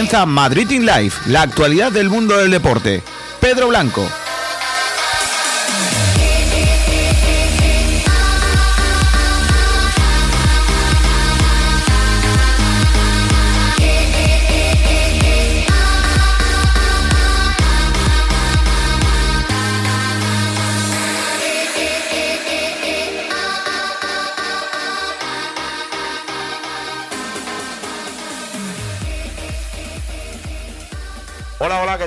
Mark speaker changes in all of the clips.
Speaker 1: comienza Madrid in Life, la actualidad del mundo del deporte. Pedro Blanco.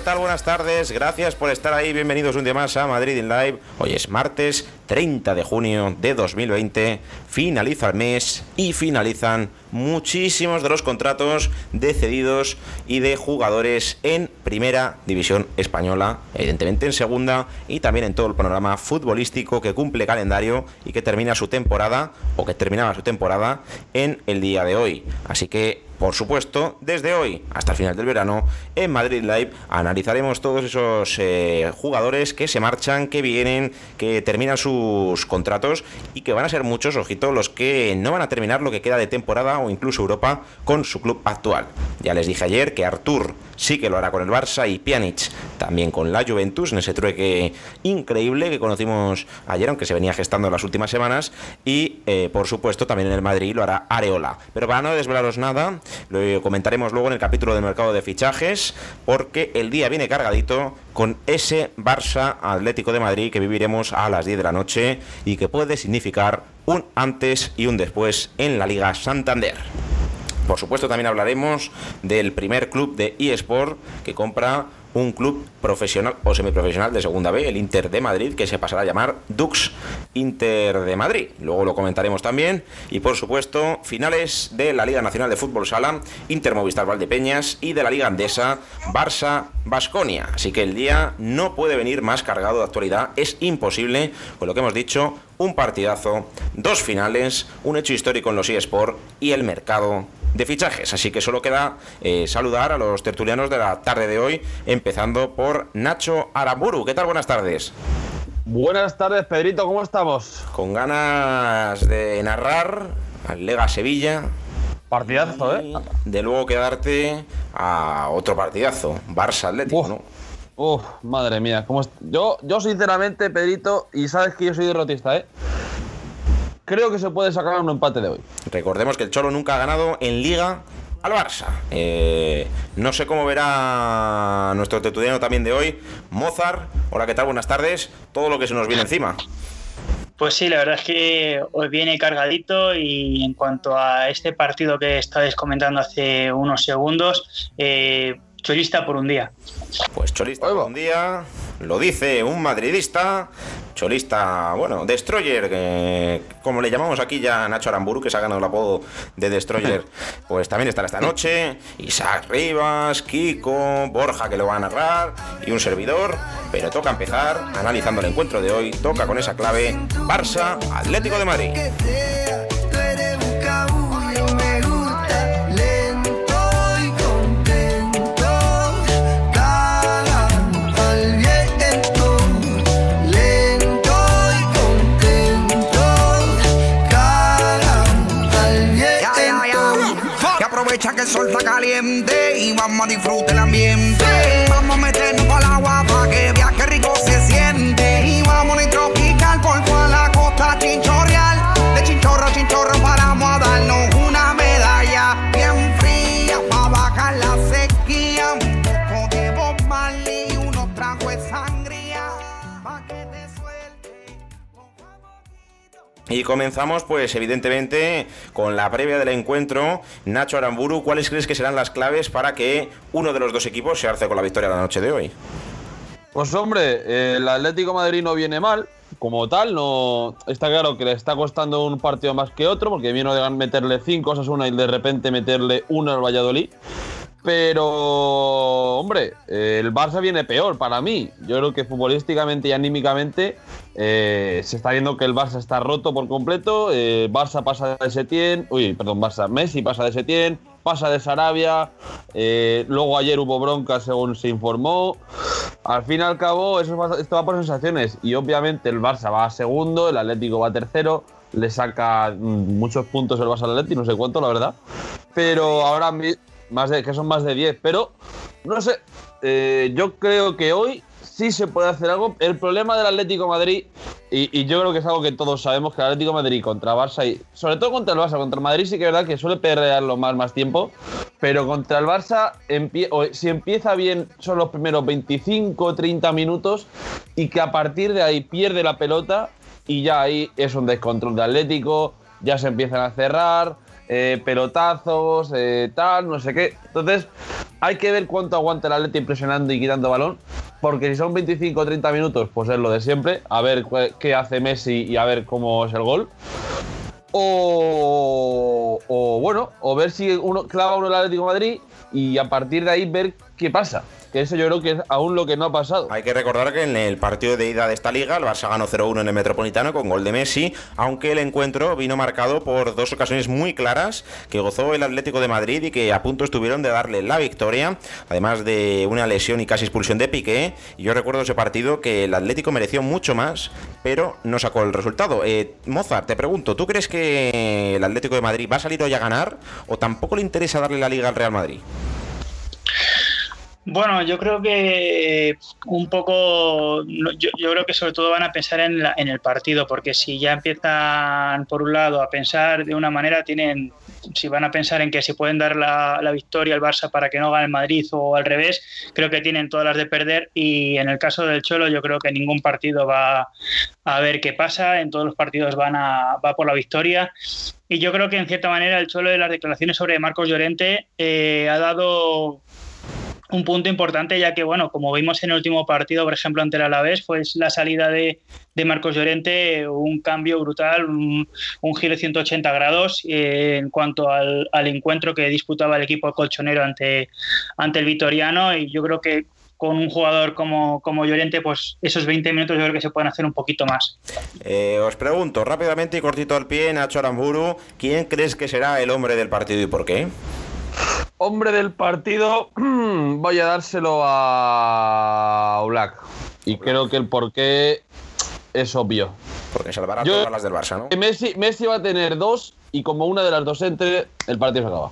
Speaker 2: Buenas tardes. Gracias por estar ahí. Bienvenidos un día más a Madrid in Live. Hoy es martes 30 de junio de 2020. Finaliza el mes y finalizan muchísimos de los contratos de cedidos y de jugadores en Primera División Española, evidentemente en Segunda y también en todo el panorama futbolístico que cumple calendario y que termina su temporada o que terminaba su temporada en el día de hoy. Así que por supuesto, desde hoy hasta el final del verano, en Madrid Live analizaremos todos esos eh, jugadores que se marchan, que vienen, que terminan sus contratos y que van a ser muchos, ojito, los que no van a terminar lo que queda de temporada o incluso Europa con su club actual. Ya les dije ayer que Artur sí que lo hará con el Barça y Pjanic también con la Juventus en ese trueque increíble que conocimos ayer, aunque se venía gestando las últimas semanas. Y eh, por supuesto también en el Madrid lo hará Areola. Pero para no desvelaros nada, lo comentaremos luego en el capítulo de mercado de fichajes, porque el día viene cargadito con ese Barça Atlético de Madrid que viviremos a las 10 de la noche y que puede significar un antes y un después en la Liga Santander. Por supuesto, también hablaremos del primer club de eSport que compra un club profesional o semiprofesional de Segunda B, el Inter de Madrid, que se pasará a llamar Dux Inter de Madrid. Luego lo comentaremos también. Y por supuesto, finales de la Liga Nacional de Fútbol Sala, Inter Movistar Valdepeñas y de la Liga Andesa, Barça Basconia. Así que el día no puede venir más cargado de actualidad. Es imposible, con lo que hemos dicho, un partidazo, dos finales, un hecho histórico en los eSport y el mercado de fichajes. Así que solo queda eh, saludar a los tertulianos de la tarde de hoy, empezando por Nacho Aramburu. ¿Qué tal? Buenas tardes.
Speaker 3: Buenas tardes, Pedrito, ¿cómo estamos?
Speaker 2: Con ganas de narrar al Lega Sevilla.
Speaker 3: Partidazo, ¿eh?
Speaker 2: De luego quedarte a otro partidazo, Barça Atlético, ¿no?
Speaker 3: Uf, madre mía. ¿cómo yo, yo, sinceramente, Pedrito, y sabes que yo soy derrotista, ¿eh? Creo que se puede sacar un empate de hoy.
Speaker 2: Recordemos que el Cholo nunca ha ganado en Liga al Barça. Eh, no sé cómo verá nuestro tetudiano también de hoy. Mozart, hola, ¿qué tal? Buenas tardes. Todo lo que se nos viene encima.
Speaker 4: Pues sí, la verdad es que hoy viene cargadito y en cuanto a este partido que estabais comentando hace unos segundos, eh, cholista por un día.
Speaker 2: Pues cholista por un día, lo dice un madridista, cholista, bueno, Destroyer, que, como le llamamos aquí ya a Nacho Aramburu, que se ha ganado el apodo de Destroyer, pues también estará esta noche, Isaac Rivas, Kiko, Borja que lo va a narrar y un servidor, pero toca empezar analizando el encuentro de hoy, toca con esa clave Barça Atlético de Madrid.
Speaker 5: Sol está caliente y vamos a disfrutar el ambiente. Y
Speaker 2: comenzamos, pues evidentemente, con la previa del encuentro. Nacho Aramburu, ¿cuáles crees que serán las claves para que uno de los dos equipos se arce con la victoria la noche de hoy?
Speaker 3: Pues hombre, el Atlético Madrid no viene mal, como tal, no está claro que le está costando un partido más que otro, porque vino de meterle cinco cosas una y de repente meterle uno al Valladolid. Pero, hombre, el Barça viene peor para mí. Yo creo que futbolísticamente y anímicamente eh, se está viendo que el Barça está roto por completo. Eh, Barça pasa de Setién, uy, perdón, Barça, Messi pasa de Setién, pasa de Sarabia. Eh, luego ayer hubo bronca según se informó. Al fin y al cabo, eso va, esto va por sensaciones. Y obviamente el Barça va a segundo, el Atlético va a tercero. Le saca mm, muchos puntos el Barça al Atlético, no sé cuánto, la verdad. Pero ahora mismo más de, que son más de 10, pero no sé, eh, yo creo que hoy sí se puede hacer algo. El problema del Atlético Madrid, y, yo creo que es algo que todos sabemos, que el Atlético Madrid contra Barça, y sobre todo contra el Barça, contra Madrid sí que es verdad que suele perrearlo más, más tiempo, pero contra el Barça, si empieza bien son los primeros 25, 30 minutos, y que a partir de ahí pierde la pelota, y ya ahí es un descontrol de Atlético, ya se empiezan a cerrar, eh, pelotazos, eh, tal, no sé qué. Entonces, hay que ver cuánto aguanta el Atleti presionando y quitando balón, porque si son 25 o 30 minutos, pues es lo de siempre, a ver qué hace Messi y a ver cómo es el gol. O, bueno, o ver si uno clava uno el Atlético Madrid y a partir de ahí ver qué pasa que eso yo creo que es aún lo que no ha pasado.
Speaker 2: Hay que recordar que en el partido de ida de esta liga, el Barça ganó 0-1 en el Metropolitano con gol de Messi, aunque el encuentro vino marcado por dos ocasiones muy claras que gozó el Atlético de Madrid y que a punto estuvieron de darle la victoria, además de una lesión y casi expulsión de Piqué. Yo recuerdo ese partido que el Atlético mereció mucho más, pero no sacó el resultado. Eh, Mozart, te pregunto, ¿tú crees que el Atlético de Madrid va a salir hoy a ganar o tampoco le interesa darle la liga al Real Madrid?
Speaker 4: Bueno, yo creo que un poco, yo, creo que sobre todo van a pensar en, en, el partido, porque si ya empiezan por un lado a pensar de una manera, tienen, si van a pensar en que se pueden dar la, victoria al Barça para que no gane el Madrid o al revés, creo que tienen todas las de perder y en el caso del Cholo yo creo que ningún partido va a ver qué pasa, en todos los partidos van a, va por la victoria. Y yo creo que en cierta manera el Cholo de las declaraciones sobre Marcos Llorente eh, ha dado un punto importante, ya que, bueno, como vimos en el último partido, por ejemplo, ante el Alavés, fue la salida de, Marcos Llorente, un cambio brutal, un, giro de 180 grados eh, en cuanto al, encuentro que disputaba el equipo colchonero ante, ante el Vitoriano, y yo creo que con un jugador como, como Llorente, pues esos 20 minutos yo creo que se pueden hacer un poquito más.
Speaker 2: Eh, os pregunto rápidamente y cortito al pie, Nacho Aramburu, ¿quién crees que será el hombre del partido y por qué?
Speaker 3: Hombre del partido, voy a dárselo a Black. Y creo que el porqué es obvio.
Speaker 2: Porque salvará todas las del Barça, ¿no?
Speaker 3: Messi, Messi va a tener dos y como una de las dos entre, el partido se acaba.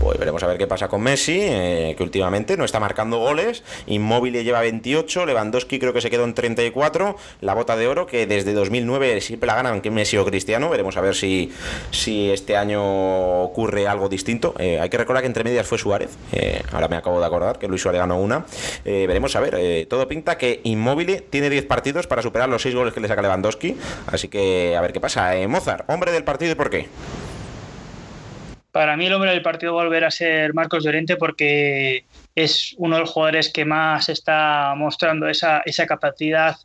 Speaker 2: Pues veremos a ver qué pasa con Messi, eh, que últimamente no está marcando goles. Inmóvil lleva 28, Lewandowski creo que se quedó en 34. La bota de oro, que desde 2009 siempre la ganan que Messi o Cristiano. Veremos a ver si, si este año ocurre algo distinto. Eh, hay que recordar que entre medias fue Suárez. Eh, ahora me acabo de acordar que Luis Suárez ganó una. veremos a ver. todo pinta que Inmóvil tiene 10 partidos para superar los 6 goles que le saca Lewandowski. Así que a ver qué pasa. Mozart, hombre del partido y por qué.
Speaker 4: Para mí el hombre del partido volverá a ser Marcos Llorente porque es uno de los jugadores que más está mostrando esa, esa capacidad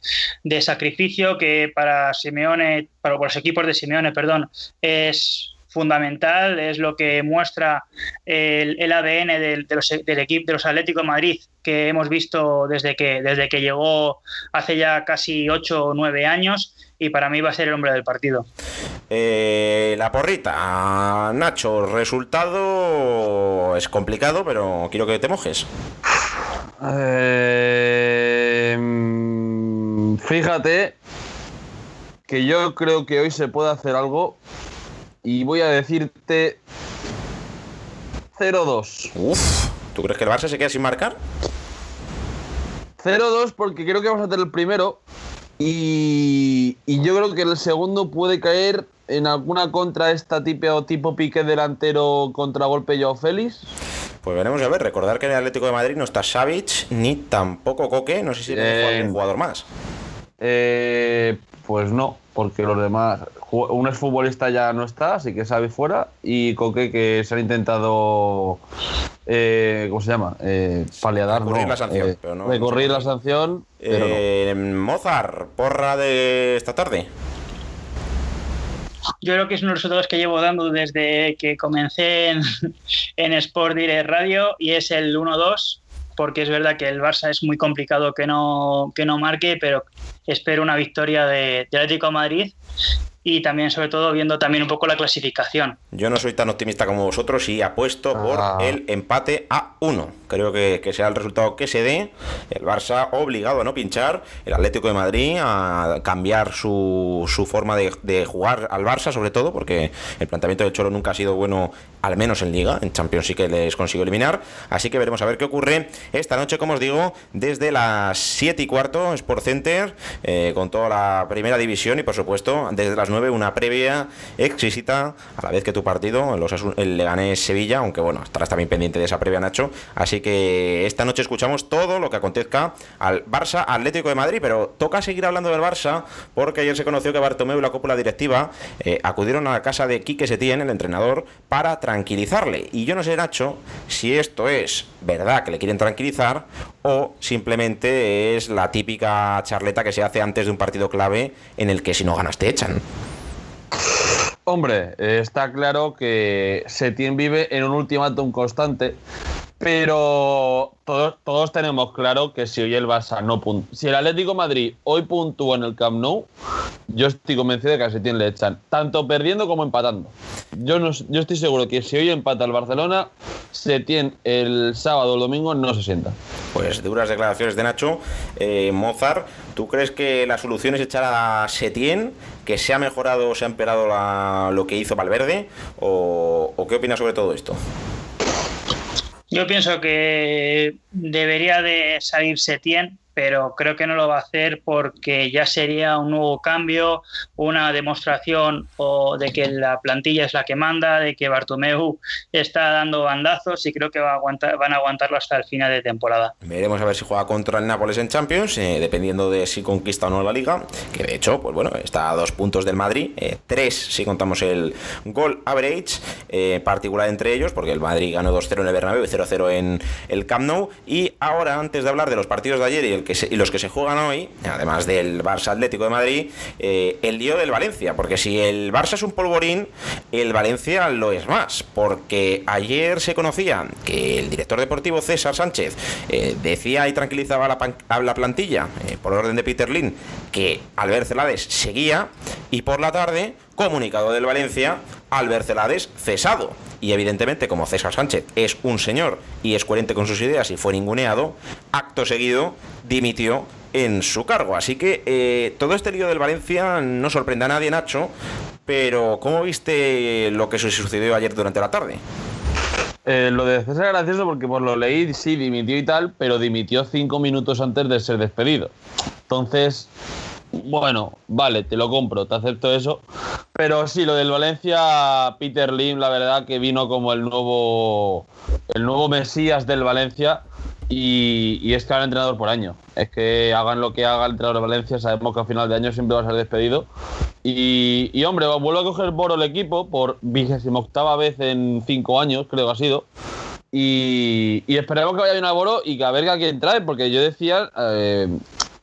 Speaker 4: de sacrificio que para Simeone, para los equipos de Simeone, perdón, es fundamental, es lo que muestra el, ADN del, del equipo de los Atléticos de Madrid que hemos visto desde que, desde que llegó hace ya casi 8 o 9 años y para mí va a ser el hombre del partido.
Speaker 2: Eh, la porrita, Nacho, resultado es complicado, pero quiero que te mojes.
Speaker 3: Eh, fíjate que yo creo que hoy se puede hacer algo y voy a decirte 0-2.
Speaker 2: Uf, ¿tú crees que el Barça se queda sin marcar?
Speaker 3: 0-2 porque creo que vamos a tener el primero y, yo creo que el segundo puede caer en alguna contra esta tipo, tipo pique delantero contra golpe Joao Félix.
Speaker 2: Pues veremos a ver, recordar que en el Atlético de Madrid no está Savic ni tampoco Coque, no sé si hay un jugador más.
Speaker 3: Eh, pues no, porque los demás. Un exfutbolista ya no está, así que sabe fuera. Y Coque, que se ha intentado. Eh, ¿Cómo se llama? Eh, paliadar,
Speaker 2: no. la sanción. Eh, pero no,
Speaker 3: la sanción.
Speaker 2: Eh, Mozart, porra de esta tarde.
Speaker 4: Yo creo que es uno de los resultados que llevo dando desde que comencé en, en Sport Direct Radio y es el 1-2 porque es verdad que el Barça es muy complicado que no, que no marque, pero espero una victoria de, Atlético Madrid y también sobre todo viendo también un poco la clasificación.
Speaker 2: Yo no soy tan optimista como vosotros y apuesto por
Speaker 3: Ah.
Speaker 2: el empate a 1. Creo que, que sea el resultado que se dé. El Barça obligado a no pinchar, el Atlético de Madrid a cambiar su, su forma de, de jugar al Barça, sobre todo, porque el planteamiento del Cholo nunca ha sido bueno, al menos en Liga. En Champions sí que les consiguió eliminar. Así que veremos a ver qué ocurre esta noche, como os digo, desde las 7 y cuarto, Sport Center, eh, con toda la primera división y, por supuesto, desde las 9, una previa exquisita, a la vez que tu partido, Osasun- el Leganés Sevilla, aunque bueno, estarás también pendiente de esa previa, Nacho. Así que esta noche escuchamos todo lo que acontezca al Barça Atlético de Madrid, pero toca seguir hablando del Barça, porque ayer se conoció que Bartomeu y la cúpula directiva eh, acudieron a la casa de Quique Setién, el entrenador, para tranquilizarle. Y yo no sé, Nacho, si esto es verdad que le quieren tranquilizar o simplemente es la típica charleta que se hace antes de un partido clave en el que si no ganas te echan.
Speaker 3: Hombre, está claro que Setién vive en un ultimátum constante, pero todos, tenemos claro que si hoy el Barça no punt- si el Atlético Madrid hoy puntúa en el Camp Nou, yo estoy convencido de que a Setién le echan, tanto perdiendo como empatando. Yo, no, yo estoy seguro que si hoy empata el Barcelona, Setién el sábado o el domingo no se sienta.
Speaker 2: Pues duras declaraciones de Nacho. Eh, Mozart, ¿tú crees que la solución es echar a Setién, que se ha mejorado o se ha empeorado lo que hizo Valverde? ¿O, o qué opinas sobre todo esto?
Speaker 4: Yo pienso que debería de salir Setién, pero creo que no lo va a hacer porque ya sería un nuevo cambio, una demostración o de que la plantilla es la que manda, de que Bartomeu está dando bandazos y creo que va aguantar, van a aguantarlo hasta el final de temporada.
Speaker 2: Veremos a ver si juega contra el Nápoles en Champions, eh, dependiendo de si conquista o no la Liga, que de hecho, pues bueno, está a dos puntos del Madrid, eh, tres si contamos el gol average, eh, particular entre ellos, porque el Madrid ganó 2-0 en el Bernabéu y 0-0 en el Camp Nou. Y ahora, antes de hablar de los partidos de ayer y, el que y los que se juegan hoy, además del Barça Atlético de Madrid, eh, el lío del Valencia, porque si el Barça es un polvorín, el Valencia lo es más, porque ayer se conocía que el director deportivo César Sánchez eh, decía y tranquilizaba a la, a la plantilla, eh, por orden de Peter Lin, que Albert Celades seguía, y por la tarde, comunicado del Valencia, Albert Celades cesado. Y evidentemente, como César Sánchez es un señor y es coherente con sus ideas y fue ninguneado, acto seguido dimitió en su cargo. Así que eh, todo este lío del Valencia no sorprende a nadie, Nacho. Pero, ¿cómo viste lo que sucedió ayer durante la tarde?
Speaker 3: Eh, lo de César es gracioso porque por lo leí, sí, dimitió y tal, pero dimitió cinco minutos antes de ser despedido. Entonces, bueno, vale, te lo compro, te acepto eso. Pero sí, lo del Valencia, Peter Lim, la verdad que vino como el nuevo, el nuevo Mesías del Valencia. Y, y es que ahora entrenador por año. Es que hagan lo que haga el entrenador de Valencia, sabemos que a final de año siempre va a ser despedido. Y, hombre, vuelve a coger Boro el equipo por vigésima octava vez en cinco años, creo que ha sido. Y, y esperemos que vaya bien a Boro y que a ver a quién porque yo decía, eh,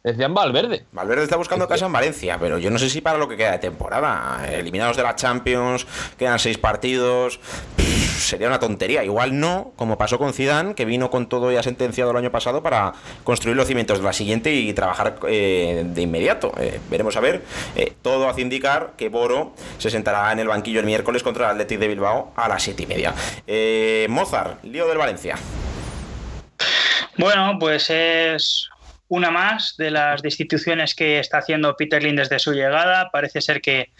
Speaker 3: decían Valverde.
Speaker 2: Valverde está buscando casa en Valencia, pero yo no sé si para lo que queda de temporada. Eliminados de la Champions, quedan seis partidos. pff, sería una tontería. Igual no, como pasó con Zidane, que vino con todo ya sentenciado el año pasado para construir los cimientos de la siguiente y trabajar eh, de inmediato. Eh, veremos a ver. Eh, todo hace indicar que Boro se sentará en el banquillo el miércoles contra el Athletic de Bilbao a las siete y media. Eh, Mozart, lío del Valencia.
Speaker 4: Bueno, pues es una más de las destituciones que está haciendo Peter Lin desde su llegada. Parece ser que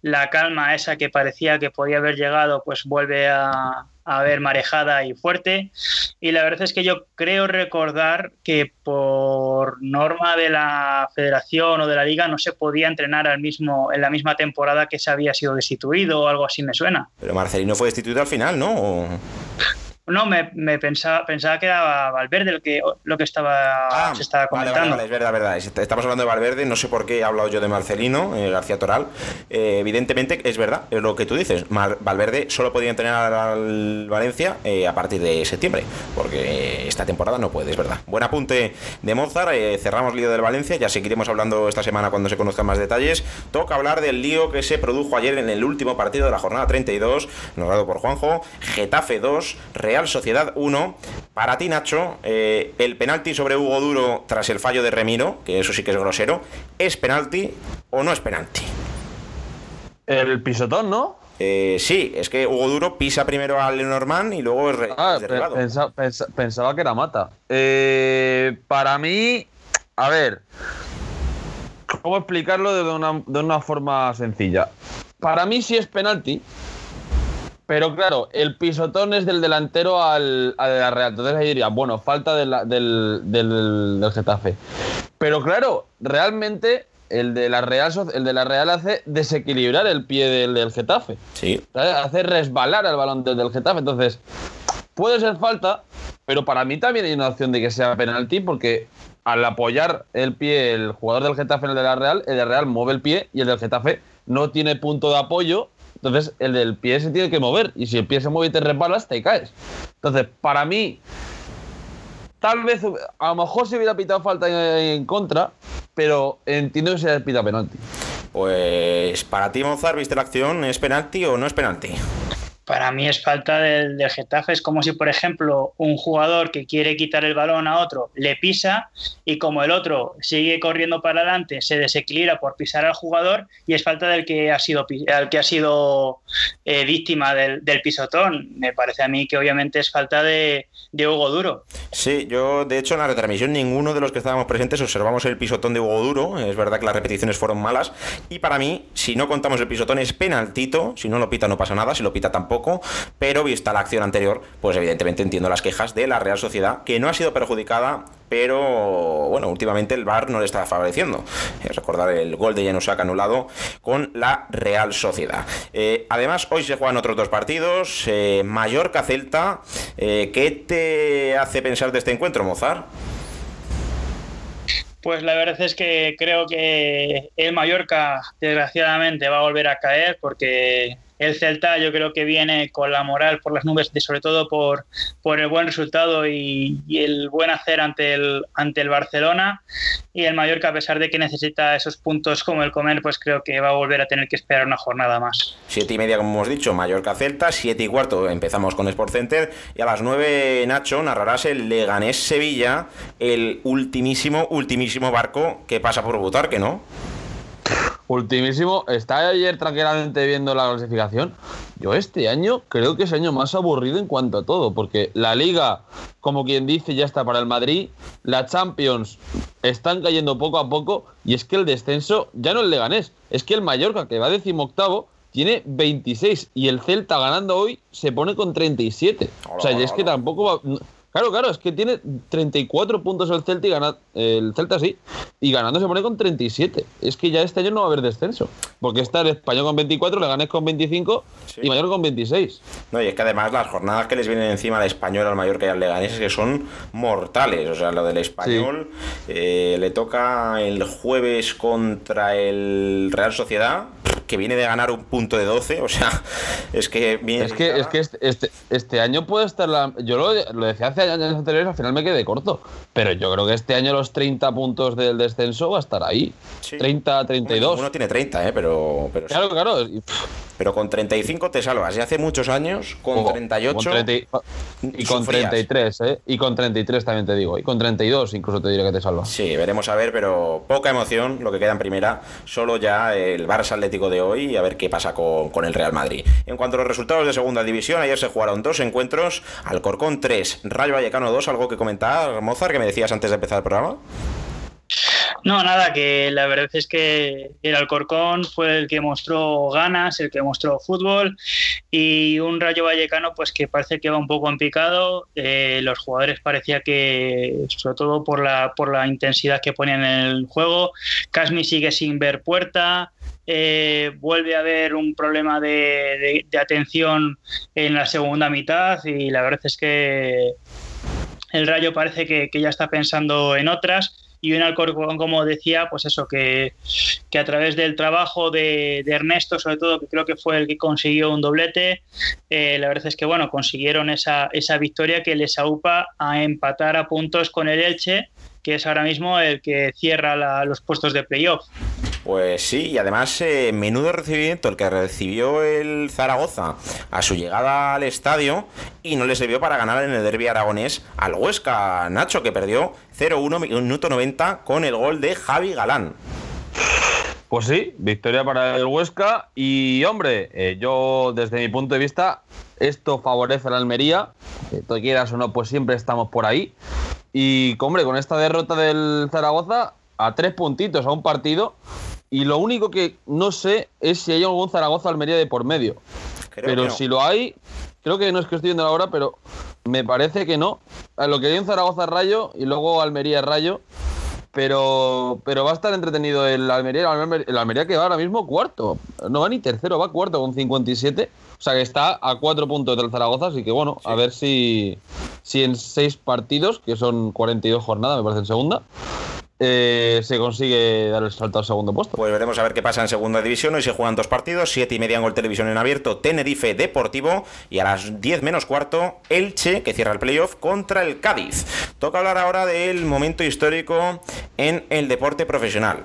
Speaker 4: la calma esa que parecía que podía haber llegado, pues vuelve a, a ver marejada y fuerte. Y la verdad es que yo creo recordar que por norma de la federación o de la liga no se podía entrenar al mismo, en la misma temporada que se había sido destituido o algo así me suena.
Speaker 2: Pero Marcelino fue destituido al final, ¿no? ¿O...
Speaker 4: No, me, me, pensaba, pensaba que era Valverde el que, lo que estaba,
Speaker 2: Ah,
Speaker 4: se estaba comentando.
Speaker 2: vale, vale, es verdad, verdad. Es- Estamos hablando de Valverde, no sé por qué he hablado yo de Marcelino, eh, García Toral. Eh, evidentemente, es verdad, es lo que tú dices. Valverde solo podía entrenar al Valencia eh, a partir de septiembre, porque esta temporada no puede, es verdad. Buen apunte de Mozart, cerramos lío del Valencia, ya seguiremos hablando esta semana cuando se conozcan más detalles. Toca hablar del lío que se produjo ayer en el último partido de la jornada 32, narrado por Juanjo, Getafe 2, Real Sociedad 1. Para ti, Nacho, eh, el penalti sobre Hugo Duro tras el fallo de Remiro, que eso sí que es grosero, ¿es penalti o no es penalti?
Speaker 3: El pisotón, ¿no?
Speaker 2: Eh, sí, es que Hugo Duro pisa primero al Lenormand y luego es, re-
Speaker 3: Ah,
Speaker 2: es derribado.
Speaker 3: pe- pensa- pensa- pensaba que era mata. Eh, para mí, a ver, ¿cómo explicarlo de una, de una forma sencilla? Para mí sí es penalti, pero claro, el pisotón es del delantero al, al de la Real. Entonces ahí diría, bueno, falta de la- del, del, del Getafe. Pero claro, realmente el de la Real, el de la Real hace desequilibrar el pie del, del Getafe.
Speaker 2: Sí,
Speaker 3: ¿sabes? Hace resbalar el balón desde el Getafe. Entonces, puede ser falta, pero para mí también hay una opción de que sea penalti porque al apoyar el pie el jugador del Getafe en el de la Real, el de Real mueve el pie y el del Getafe no tiene punto de apoyo. Entonces, el del pie se tiene que mover. Y si el pie se mueve y te resbalas, te caes. Entonces, para mí, tal vez a lo mejor se hubiera pitado falta en, contra, pero entiendo que se hubiera pitado penalti.
Speaker 2: pues para ti, Mozart, ¿viste la acción? ¿Es penalti o no es penalti?
Speaker 4: Para mí es falta del, del Getafe. Es como si, por ejemplo, un jugador que quiere quitar el balón a otro le pisa y como el otro sigue corriendo para adelante, se desequilibra por pisar al jugador y es falta del que ha sido, al que ha sido eh, víctima del, del pisotón. Me parece a mí que obviamente es falta de, de Hugo Duro.
Speaker 2: Sí, yo de hecho en la retransmisión ninguno de los que estábamos presentes observamos el pisotón de Hugo Duro. Es verdad que las repeticiones fueron malas. Y para mí, si no contamos el pisotón, es penaltito. Si no lo pita, no pasa nada. Si lo pita, tampoco. Pero vista la acción anterior, pues evidentemente entiendo las quejas de la Real Sociedad, que no ha sido perjudicada. Pero bueno, últimamente el VAR no le está favoreciendo. Eh, recordar el gol de Januzak anulado con la Real Sociedad. Eh, además, hoy se juegan otros dos partidos. Eh, Mallorca-Celta. Eh, ¿Qué te hace pensar de este encuentro, Mozart?
Speaker 4: Pues la verdad es que creo que el Mallorca, desgraciadamente, va a volver a caer porque el Celta yo creo que viene con la moral por las nubes, de- sobre todo por, por el buen resultado y, el buen hacer ante el, ante el Barcelona. Y el Mallorca, a pesar de que necesita esos puntos como el comer, pues creo que va a volver a tener que esperar una jornada más.
Speaker 2: Siete y media, como hemos dicho, Mallorca-Celta. Siete y cuarto empezamos con Sport Center. Y a las nueve, Nacho, narrarás el Leganés-Sevilla, el ultimísimo, ultimísimo barco que pasa por Butarque, ¿no?
Speaker 3: Ultimísimo, está ayer tranquilamente viendo la clasificación. Yo este año creo que es el año más aburrido en cuanto a todo, porque la liga, como quien dice, ya está para el Madrid, la Champions están cayendo poco a poco, y es que el descenso ya no es Leganés, es que el Mallorca, que va decimoctavo, tiene 26, y el Celta ganando hoy se pone con 37. O sea, y es que tampoco va... Claro, claro, es que tiene 34 puntos el Celta y gana, el Celta sí, y ganando se pone con 37. Es que ya este año no va a haber descenso, porque está el Español con 24, le ganes con 25
Speaker 2: Sí.
Speaker 3: y Mallorca con 26.
Speaker 2: No, y es que además las jornadas que les vienen encima al español, al Mallorca y al Leganés es que son mortales. O sea, lo del español eh, le toca el jueves contra el Real Sociedad, que viene de ganar un punto de 12. O sea, es que viene.
Speaker 3: Es que, es que este, este, este año puede estar la... Yo lo, lo decía hace años anteriores, al final me quedé corto, pero yo creo que este año los 30 puntos del descenso va a estar ahí.
Speaker 2: Sí.
Speaker 3: 30, 32.
Speaker 2: Uno tiene 30, ¿eh? pero, pero, sí.
Speaker 3: Claro, claro. y, pff,
Speaker 2: pero con 35 te salvas. Y hace muchos años, con
Speaker 3: Ojo,
Speaker 2: 38.
Speaker 3: con 30 y- con
Speaker 2: sufrías.
Speaker 3: 33, ¿eh? Y con 33 también te digo. Y con 32 incluso te diré que te salva.
Speaker 2: Sí, veremos a ver, pero poca emoción lo que queda en primera. Solo ya el Barça Atlético de hoy y a ver qué pasa con, con el Real Madrid. En cuanto a los resultados de segunda división, ayer se jugaron dos encuentros: Alcorcón 3, Rayo Vallecano 2. ¿Algo que comentar, Mozart, que me decías antes de empezar el programa?
Speaker 4: No, nada, que la verdad es que el Alcorcón fue el que mostró ganas, el que mostró fútbol y un Rayo Vallecano pues que parece que va un poco en picado. Eh, los jugadores parecía que, sobre todo por la, por la intensidad que ponían en el juego, Casmi sigue sin ver puerta. eh, vuelve a haber un problema de, de- atención en la segunda mitad y la verdad es que el Rayo parece que, que ya está pensando en otras y un Alcorcón, como decía, pues eso, que, que a través del trabajo de, Ernesto, sobre todo, que creo que fue el que consiguió un doblete, eh, la verdad es que, bueno, consiguieron esa, esa victoria que les aupa a empatar a puntos con el Elche, que es ahora mismo el que cierra la- los puestos de playoff.
Speaker 2: Pues sí, y además, eh, menudo recibimiento el que recibió el Zaragoza a su llegada al estadio y no le sirvió para ganar en el derby aragonés al Huesca, Nacho, que perdió 0-1 minuto 90 con el gol de Javi Galán.
Speaker 3: Pues sí, victoria para el Huesca. Y hombre, eh, yo desde mi punto de vista, esto favorece a la Almería. Eh, tú quieras o no, pues siempre estamos por ahí. Y hombre, con esta derrota del Zaragoza, a tres puntitos a un partido. Y lo único que no sé es si hay algún Zaragoza-Almería de por medio.
Speaker 2: Creo
Speaker 3: pero
Speaker 2: no.
Speaker 3: si lo hay, creo que no es que estoy viendo ahora, pero me parece que no. A lo que hay en Zaragoza Rayo y luego Almería Rayo. Pero, pero va a estar entretenido el Almería, el Almería, el Almería que va ahora mismo cuarto. No va ni tercero, va cuarto con 57. O sea que está a cuatro puntos del Zaragoza, así que bueno, a ver si, si en seis partidos, que son 42 jornadas, me parece en segunda, eh, se consigue dar el salto al segundo puesto.
Speaker 2: Pues veremos a ver qué pasa en segunda división. Hoy se juegan dos partidos, siete y media en Gol Televisión en abierto, Tenerife Deportivo y a las 10 menos cuarto, Elche, que cierra el playoff, contra el Cádiz. Toca hablar ahora del momento histórico en el deporte profesional.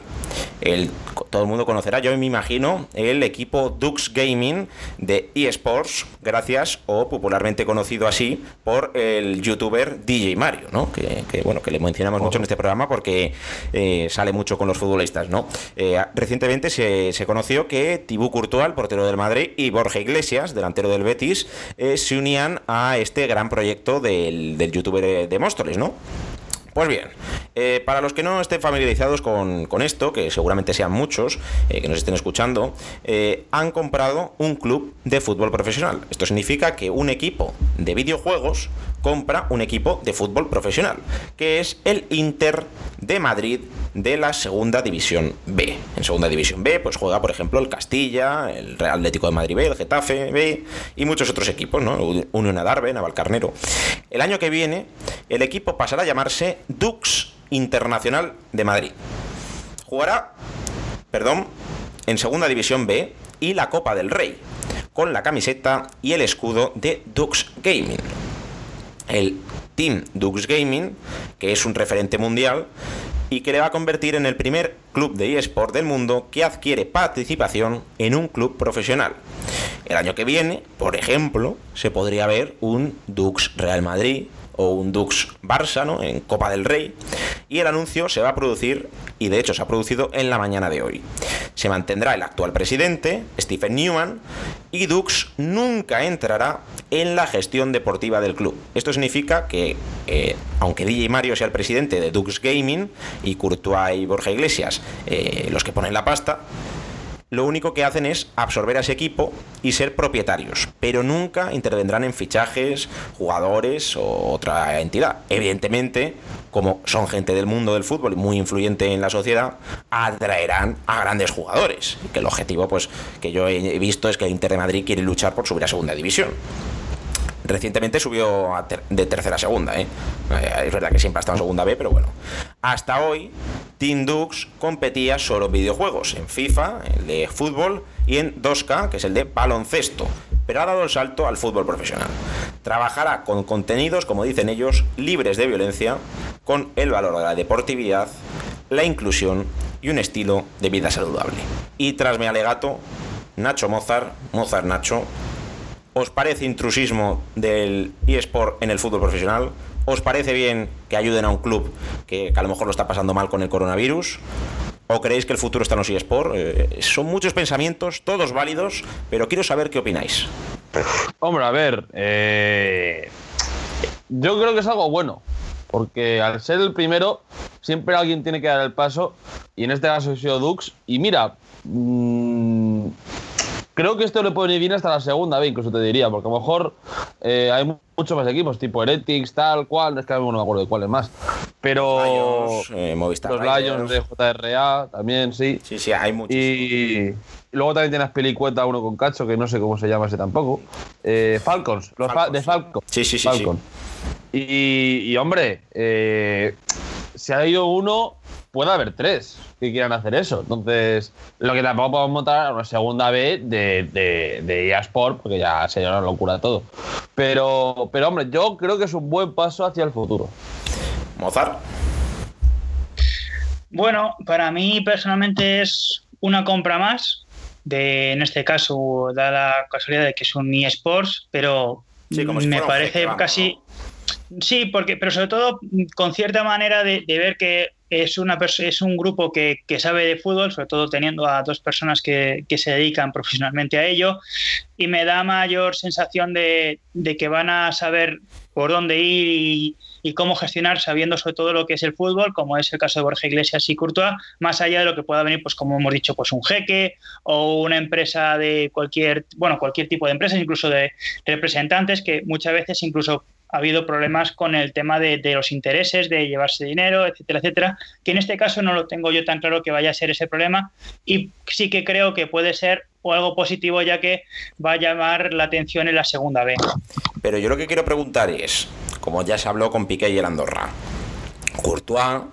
Speaker 2: El, todo el mundo conocerá, yo me imagino, el equipo Dux Gaming de eSports, gracias o popularmente conocido así por el youtuber DJ Mario, ¿no? Que, que, bueno, que le mencionamos mucho en este programa porque eh, sale mucho con los futbolistas, ¿no? Eh, recientemente se, se, conoció que Tibú Courtois, el portero del Madrid, y Borja Iglesias, delantero del Betis, eh, se unían a este gran proyecto del, del youtuber de Móstoles, ¿no? Pues bien, eh, para los que no estén familiarizados con, con esto, que seguramente sean muchos eh, que nos estén escuchando, eh, han comprado un club de fútbol profesional. Esto significa que un equipo de videojuegos compra un equipo de fútbol profesional, que es el Inter de Madrid de la Segunda División B. En Segunda División B, pues juega, por ejemplo, el Castilla, el Real Atlético de Madrid B, el Getafe B y muchos otros equipos, ¿no? Unión Adarve, Navalcarnero. El año que viene, el equipo pasará a llamarse Dux Internacional de Madrid. Jugará, perdón, en Segunda División B y la Copa del Rey, con la camiseta y el escudo de Dux Gaming. El Team Dux Gaming, que es un referente mundial y que le va a convertir en el primer club de eSport del mundo que adquiere participación en un club profesional. El año que viene, por ejemplo, se podría ver un Dux Real Madrid o un Dux Barça ¿no? en Copa del Rey y el anuncio se va a producir y de hecho se ha producido en la mañana de hoy. Se mantendrá el actual presidente, Stephen Newman, y Dux nunca entrará en la gestión deportiva del club. Esto significa que, eh, aunque DJ Mario sea el presidente de Dux Gaming y Courtois y Borja Iglesias eh, los que ponen la pasta, lo único que hacen es absorber a ese equipo y ser propietarios, pero nunca intervendrán en fichajes, jugadores o otra entidad. Evidentemente, como son gente del mundo del fútbol y muy influyente en la sociedad, atraerán a grandes jugadores. Que el objetivo, pues, que yo he visto es que el Inter de Madrid quiere luchar por subir a segunda división recientemente subió ter de tercera a segunda. ¿eh? Es verdad que siempre ha estado en segunda B, pero bueno. Hasta hoy, Team Dux competía solo en videojuegos, en FIFA, el de fútbol y en 2K, que es el de baloncesto. Pero ha dado el salto al fútbol profesional. Trabajará con contenidos, como dicen ellos, libres de violencia, con el valor de la deportividad, la inclusión y un estilo de vida saludable. Y tras mi alegato, Nacho Mozart, Mozart Nacho, ¿Os parece intrusismo del eSport en el fútbol profesional? ¿Os parece bien que ayuden a un club que, a lo mejor lo está pasando mal con el coronavirus? ¿O creéis que el futuro está en los eSport? Eh, son muchos pensamientos, todos válidos, pero quiero saber qué opináis.
Speaker 3: Hombre, a ver, eh, yo creo que es algo bueno, porque al ser el primero, siempre alguien tiene que dar el paso, y en este caso ha sido Dux, y mira, mmm, creo que esto le puede ir bien hasta la segunda B, incluso te diría, porque a lo mejor eh, hay muchos más equipos, tipo Heretics, tal cual, es que no me acuerdo de cuáles más. Pero
Speaker 2: Lions, eh, Movistar
Speaker 3: los Lions de JRA también, sí.
Speaker 2: Sí, sí, hay muchos.
Speaker 3: Y, y luego también tienes Pelicueta, uno con Cacho, que no sé cómo se llama ese tampoco. Eh, Falcons, los
Speaker 2: Falcons,
Speaker 3: fa de Falcon.
Speaker 2: Sí, sí, sí.
Speaker 3: Falcon.
Speaker 2: sí.
Speaker 3: Y, y, hombre, eh, si ha ido uno, puede haber tres que quieran hacer eso. Entonces, lo que tampoco podemos montar una segunda B de, de, de eSport, porque ya sería una locura todo. Pero, pero, hombre, yo creo que es un buen paso hacia el futuro.
Speaker 2: Mozart.
Speaker 4: Bueno, para mí personalmente es una compra más. De, en este caso, da la casualidad de que es un eSports, pero
Speaker 2: sí, como si
Speaker 4: me parece casi. ¿no? Sí, porque, pero sobre todo con cierta manera de, de, ver que es, una es un grupo que, que, sabe de fútbol, sobre todo teniendo a dos personas que, que, se dedican profesionalmente a ello, y me da mayor sensación de, de que van a saber por dónde ir y, cómo gestionar, sabiendo sobre todo lo que es el fútbol, como es el caso de Borja Iglesias y Courtois, más allá de lo que pueda venir, pues como hemos dicho, pues un jeque o una empresa de cualquier, bueno, cualquier tipo de empresas, incluso de representantes, que muchas veces incluso ha habido problemas con el tema de, los intereses, de llevarse dinero, etcétera, etcétera, que en este caso no lo tengo yo tan claro que vaya a ser ese problema y sí que creo que puede ser o algo positivo ya que va a llamar la atención en la segunda B.
Speaker 2: Pero yo lo que quiero preguntar es, como ya se habló con Piqué y el Andorra, Courtois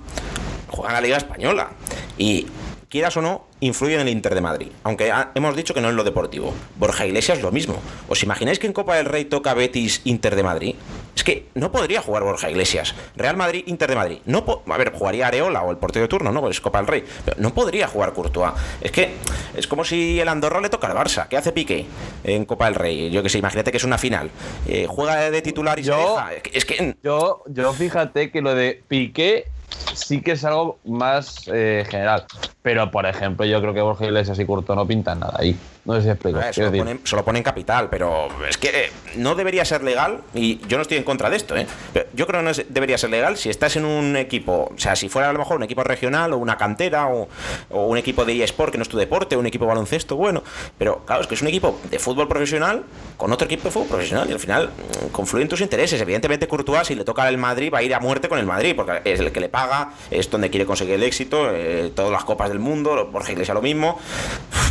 Speaker 2: juega en la Liga Española y quieras o no, influye en el Inter de Madrid. Aunque hemos dicho que no es lo deportivo. Borja Iglesias lo mismo. ¿Os imagináis que en Copa del Rey toca Betis Inter de Madrid? Es que no podría jugar Borja Iglesias. Real Madrid, Inter de Madrid. No a ver, jugaría Areola o el portero de turno, ¿no? Pues es Copa del Rey. Pero no podría jugar Courtois. Es que es como si el Andorra le toca al Barça. ¿Qué hace Piqué en Copa del Rey? Yo que sé, imagínate que es una final. Eh, juega de titular y
Speaker 3: yo,
Speaker 2: se deja. Es que.
Speaker 3: Yo, yo fíjate que lo de Piqué sí que es algo más eh, general. Pero, por ejemplo, yo creo que Borja Iglesias y Curto no pintan nada ahí. No sé si explico.
Speaker 2: Ver, solo, ponen, solo, ponen, capital, pero es que eh, no debería ser legal, y yo no estoy en contra de esto, ¿eh? Pero yo creo que no es, debería ser legal si estás en un equipo, o sea, si fuera a lo mejor un equipo regional o una cantera o, o un equipo de eSport que no es tu deporte, un equipo de baloncesto, bueno, pero claro, es que es un equipo de fútbol profesional con otro equipo de fútbol profesional y al final mmm, confluyen tus intereses. Evidentemente, Courtois, si le toca al Madrid, va a ir a muerte con el Madrid, porque es el que le paga, es donde quiere conseguir el éxito, eh, todas las copas del mundo, Borja Iglesias lo mismo,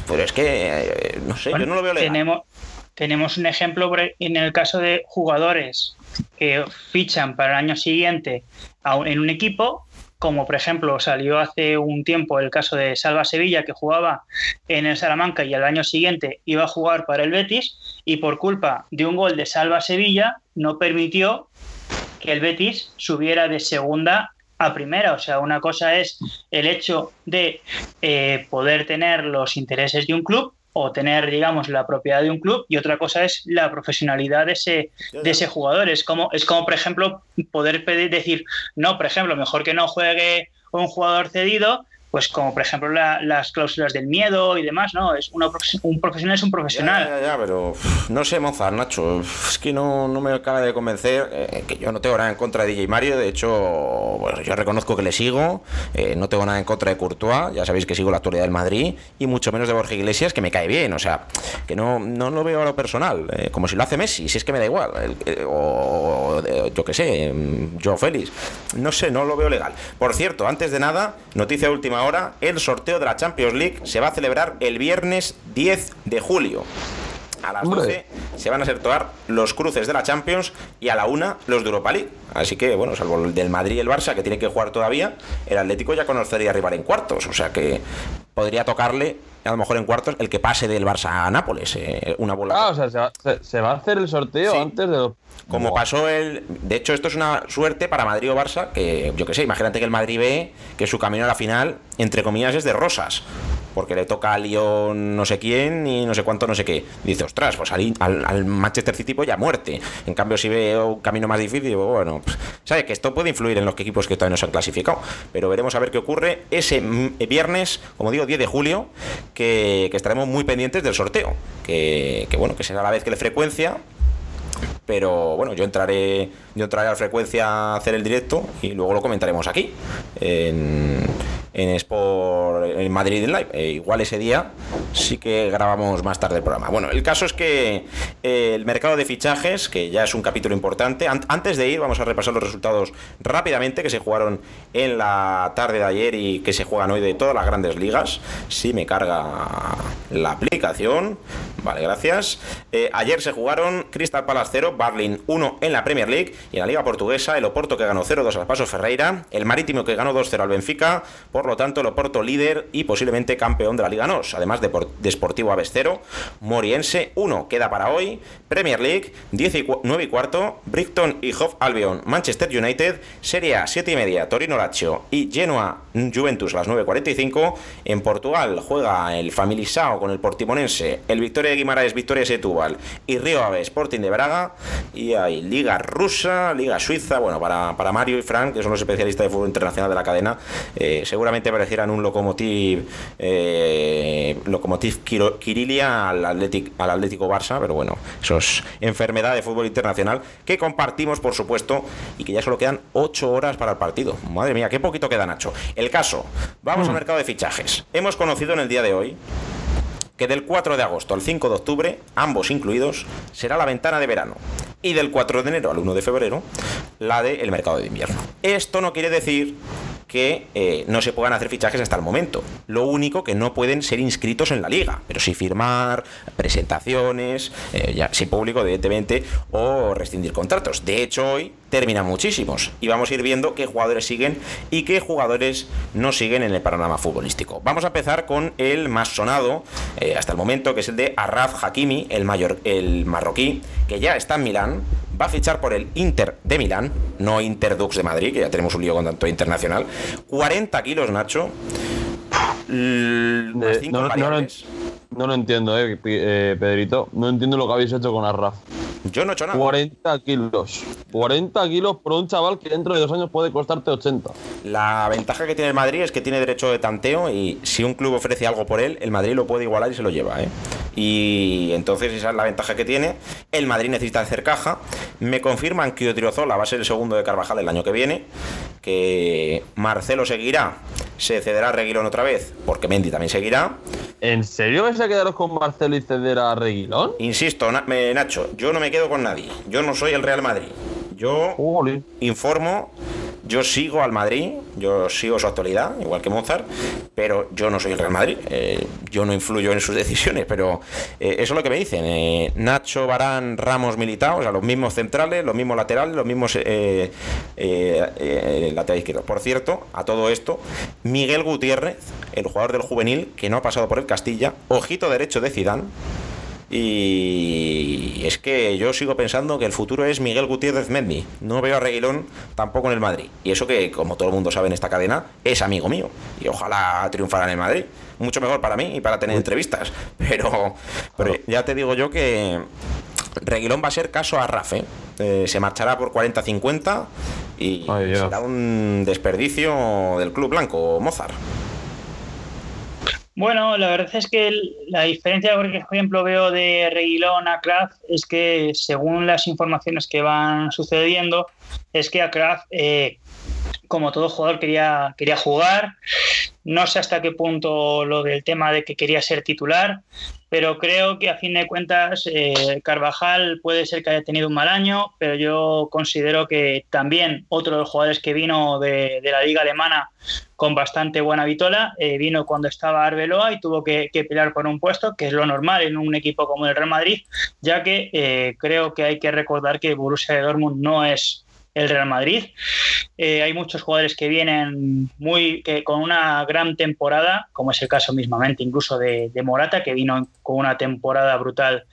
Speaker 2: pero es que, eh, no sé, bueno, yo no lo veo legal.
Speaker 4: Tenemos, tenemos un ejemplo en el caso de jugadores que fichan para el año siguiente en un equipo, como por ejemplo salió hace un tiempo el caso de Salva Sevilla, que jugaba en el Salamanca y al año siguiente iba a jugar para el Betis, y por culpa de un gol de Salva Sevilla no permitió que el Betis subiera de segunda a primera. O sea, una cosa es el hecho de eh, poder tener los intereses de un club o tener, digamos, la propiedad de un club y otra cosa es la profesionalidad de ese, de ese jugador. Es como, es como, por ejemplo, poder pedir, decir, no, por ejemplo, mejor que no juegue un jugador cedido, pues como por ejemplo la, las cláusulas del miedo y demás, ¿no? Es una, un profesional es un profesional.
Speaker 2: Ya, ya, ya, pero no sé, Mozart, Nacho, es que no, no me acaba de convencer, eh, que yo no tengo nada en contra de DJ Mario, de hecho, yo reconozco que le sigo, eh, no tengo nada en contra de Courtois, ya sabéis que sigo la actualidad del Madrid, y mucho menos de Borja Iglesias, que me cae bien, o sea, que no, no lo veo a lo personal, eh, como si lo hace Messi, si es que me da igual, o, yo qué sé, Joe Félix, no sé, no lo veo legal. Por cierto, antes de nada, noticia de última hora, el sorteo de la Champions League se va a celebrar el viernes 10 de julio. A las 12 se van a sortear los cruces de la Champions y a la 1 los de Europa League. Así que, bueno, salvo el del Madrid y el Barça, que tiene que jugar todavía, el Atlético ya conocería rival en cuartos. O sea que podría tocarle, a lo mejor en cuartos, el que pase del Barça a Nápoles. Eh, una bola.
Speaker 3: Ah, o sea, se va, se, se va a hacer el sorteo sí. antes de los
Speaker 2: como pasó el. De hecho, esto es una suerte para Madrid o Barça, que yo que sé, imagínate que el Madrid ve que su camino a la final, entre comillas, es de rosas. Porque le toca a Lyon no sé quién y no sé cuánto, no sé qué. Dice, ostras, pues al, al, al Manchester City pues ya muerte. En cambio, si veo un camino más difícil, bueno, pues, ¿sabes? Que esto puede influir en los equipos que todavía no se han clasificado. Pero veremos a ver qué ocurre ese viernes, como digo, 10 de julio, que, estaremos muy pendientes del sorteo. Que, que bueno, que será la vez que la frecuencia, pero bueno, yo entraré, yo entraré a la frecuencia a hacer el directo y luego lo comentaremos aquí en, en Sport en Madrid Live. E igual ese día sí que grabamos más tarde el programa. Bueno, el caso es que eh, el mercado de fichajes, que ya es un capítulo importante, an antes de ir vamos a repasar los resultados rápidamente que se jugaron en la tarde de ayer y que se juegan hoy de todas las grandes ligas. Si me carga la aplicación. Vale, gracias. Eh, ayer se jugaron Crystal Palace 0, Barlin 1 en la Premier League y en la Liga Portuguesa el Oporto que ganó 0-2 al Paso Ferreira, el Marítimo que ganó 2-0 al Benfica, por lo tanto el Oporto líder y posiblemente campeón de la Liga NOS, además de, de Sportivo Aves 0, Moriense 1 queda para hoy, Premier League 10 y 9 y cuarto, Brighton y Hove Albion, Manchester United, Serie A 7 y media, Torino Lazio y Genoa Juventus a las 9.45. En Portugal juega el Familisao con el Portimonense, el Victoria de Guimaraes, Victoria Setúbal y Río Ave Sporting de Braga. Y hay Liga Rusa, Liga Suiza. Bueno, para, para Mario y Frank, que son los especialistas de fútbol internacional de la cadena, eh, seguramente parecieran un locomotiv, eh, locomotiv Kirilia al, Atlético, al Atlético Barça, pero bueno, eso es enfermedad de fútbol internacional que compartimos, por supuesto, y que ya solo quedan 8 horas para el partido. Madre mía, qué poquito queda Nacho. El caso, vamos al mercado de fichajes. Hemos conocido en el día de hoy que del 4 de agosto al 5 de octubre, ambos incluidos, será la ventana de verano. Y del 4 de enero al 1 de febrero, la del mercado de invierno. Esto no quiere decir que eh, no se puedan hacer fichajes hasta el momento. Lo único que no pueden ser inscritos en la liga, pero sí firmar, presentaciones, eh, ya, sí público, evidentemente, o rescindir contratos. De hecho, hoy terminan muchísimos y vamos a ir viendo qué jugadores siguen y qué jugadores no siguen en el panorama futbolístico. Vamos a empezar con el más sonado eh, hasta el momento, que es el de Arraf Hakimi, el, mayor, el marroquí, que ya está en Milán, va a fichar por el Inter de Milán, no Interdux de Madrid, que ya tenemos un lío con tanto internacional. 40 kilos, Nacho. Más
Speaker 3: no, no, no. No lo entiendo, eh, eh, Pedrito. No entiendo lo que habéis hecho con Arraf.
Speaker 2: Yo no he hecho nada.
Speaker 3: 40 kilos. 40 kilos por un chaval que dentro de dos años puede costarte 80.
Speaker 2: La ventaja que tiene el Madrid es que tiene derecho de tanteo y si un club ofrece algo por él, el Madrid lo puede igualar y se lo lleva. ¿eh? Y entonces esa es la ventaja que tiene. El Madrid necesita hacer caja. Me confirman que Odriozola va a ser el segundo de Carvajal el año que viene. Que Marcelo seguirá. Se cederá a Reguilón otra vez, porque Mendy también seguirá.
Speaker 3: ¿En serio vais a quedaros con Marcelo y ceder a Reguilón?
Speaker 2: Insisto, Na- Nacho, yo no me quedo con nadie. Yo no soy el Real Madrid. Yo informo, yo sigo al Madrid, yo sigo su actualidad, igual que Mozart, pero yo no soy el Real Madrid, eh, yo no influyo en sus decisiones, pero eh, eso es lo que me dicen. eh, Nacho, Barán, Ramos, Militao, o sea, los mismos centrales, los mismos laterales, los mismos lateral izquierdo. Por cierto, a todo esto, Miguel Gutiérrez, el jugador del juvenil, que no ha pasado por el Castilla, ojito derecho de Zidane, y es que yo sigo pensando que el futuro es Miguel Gutiérrez Mendy. No veo a Reguilón tampoco en el Madrid. Y eso que, como todo el mundo sabe en esta cadena, es amigo mío. Y ojalá triunfara en el Madrid. Mucho mejor para mí y para tener entrevistas. Pero, pero ya te digo yo que Reguilón va a ser caso a Rafe. Eh, se marchará por 40-50 y
Speaker 3: Ay,
Speaker 2: será un desperdicio del club blanco, Mozart.
Speaker 4: Bueno, la verdad es que la diferencia, por ejemplo, veo de Reguilón a Kraft es que según las informaciones que van sucediendo, es que a Kraft, eh, como todo jugador, quería, quería jugar. No sé hasta qué punto lo del tema de que quería ser titular, pero creo que a fin de cuentas eh, Carvajal puede ser que haya tenido un mal año, pero yo considero que también otro de los jugadores que vino de, la liga alemana con bastante buena vitola, eh, vino cuando estaba Arbeloa y tuvo que, que pelear por un puesto, que es lo normal en un equipo como el Real Madrid, ya que eh, creo que hay que recordar que Borussia de Dortmund no es el Real Madrid. Eh, hay muchos jugadores que vienen muy que con una gran temporada, como es el caso mismamente incluso de, de Morata, que vino con una temporada brutal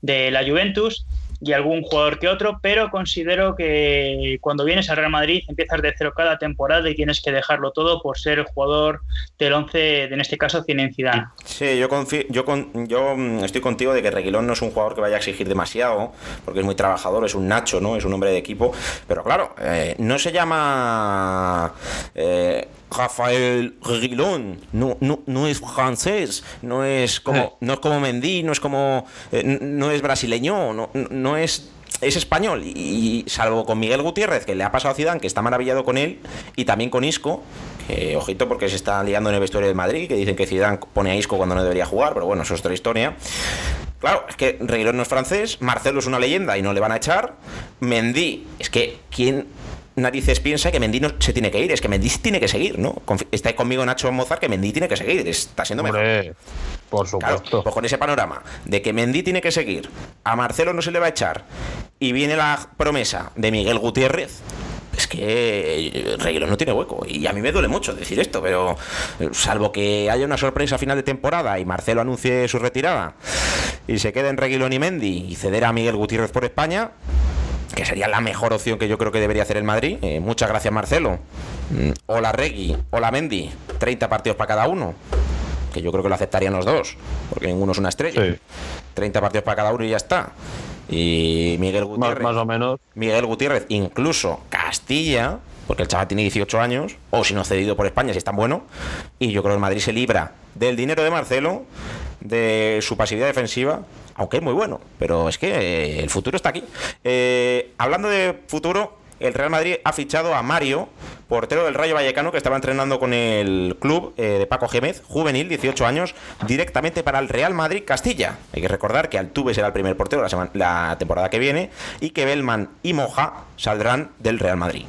Speaker 4: de la Juventus y algún jugador que otro, pero considero que cuando vienes al Real Madrid empiezas de cero cada temporada y tienes que dejarlo todo por ser el jugador del 11, de, en este caso Zinedine Zidane.
Speaker 2: Sí, yo mm, estoy contigo de que Reguilón no es un jugador que vaya a exigir demasiado, porque es muy trabajador, es un Nacho, ¿no? Es un hombre de equipo. Pero claro, eh, no se llama eh, Rafael Reguilón, no, no, no es francés, no es como, no es como Mendy, no es como. eh, no es brasileño, no, no es es español. Y, y salvo con Miguel Gutiérrez que le ha pasado a Zidane que está maravillado con él y también con Isco que ojito porque se está liando en el vestuario del Madrid que dicen que Zidane pone a Isco cuando no debería jugar pero bueno eso es otra historia. Claro es que Reguilón no es francés Marcelo es una leyenda y no le van a echar Mendy es que quién narices piensa que Mendy no se tiene que ir es que Mendy tiene que seguir ¿no? Está conmigo Nacho Mozart que Mendy tiene que seguir está siendo mejor
Speaker 3: Hombre, por
Speaker 2: Claro,
Speaker 3: supuesto.
Speaker 2: pues con ese panorama de que Mendy tiene que seguir, a Marcelo no se le va a echar, y viene la promesa de Miguel Gutiérrez, es que eh, Reguilón no tiene hueco. Y a mí me duele mucho decir esto, pero eh, salvo que haya una sorpresa a final de temporada y Marcelo anuncie su retirada y se quede en Reguilón y Mendy y ceder a Miguel Gutiérrez por España, que sería la mejor opción que yo creo que debería hacer el Madrid. Eh, muchas gracias, Marcelo. Mm, Hola Regui, hola Mendy, 30 partidos para cada uno. Que yo creo que lo aceptarían los dos, porque ninguno es una estrella.
Speaker 3: Sí.
Speaker 2: 30 partidos para cada uno y ya está. Y Miguel
Speaker 3: Más,
Speaker 2: Gutiérrez.
Speaker 3: más o menos.
Speaker 2: Miguel Gutiérrez, incluso Castilla, porque el chaval tiene 18 años, o si no cedido por España, si es tan bueno, y yo creo que el Madrid se libra del dinero de Marcelo, de su pasividad defensiva, aunque es muy bueno, pero es que eh, el futuro está aquí. Eh, hablando de futuro, el Real Madrid ha fichado a Mario, portero del Rayo Vallecano, que estaba entrenando con el club eh, de Paco Gémez, juvenil, 18 años, directamente para el Real Madrid Castilla. Hay que recordar que Altuve será el primer portero la, semana- la temporada que viene y que Belman y Moja saldrán del Real Madrid.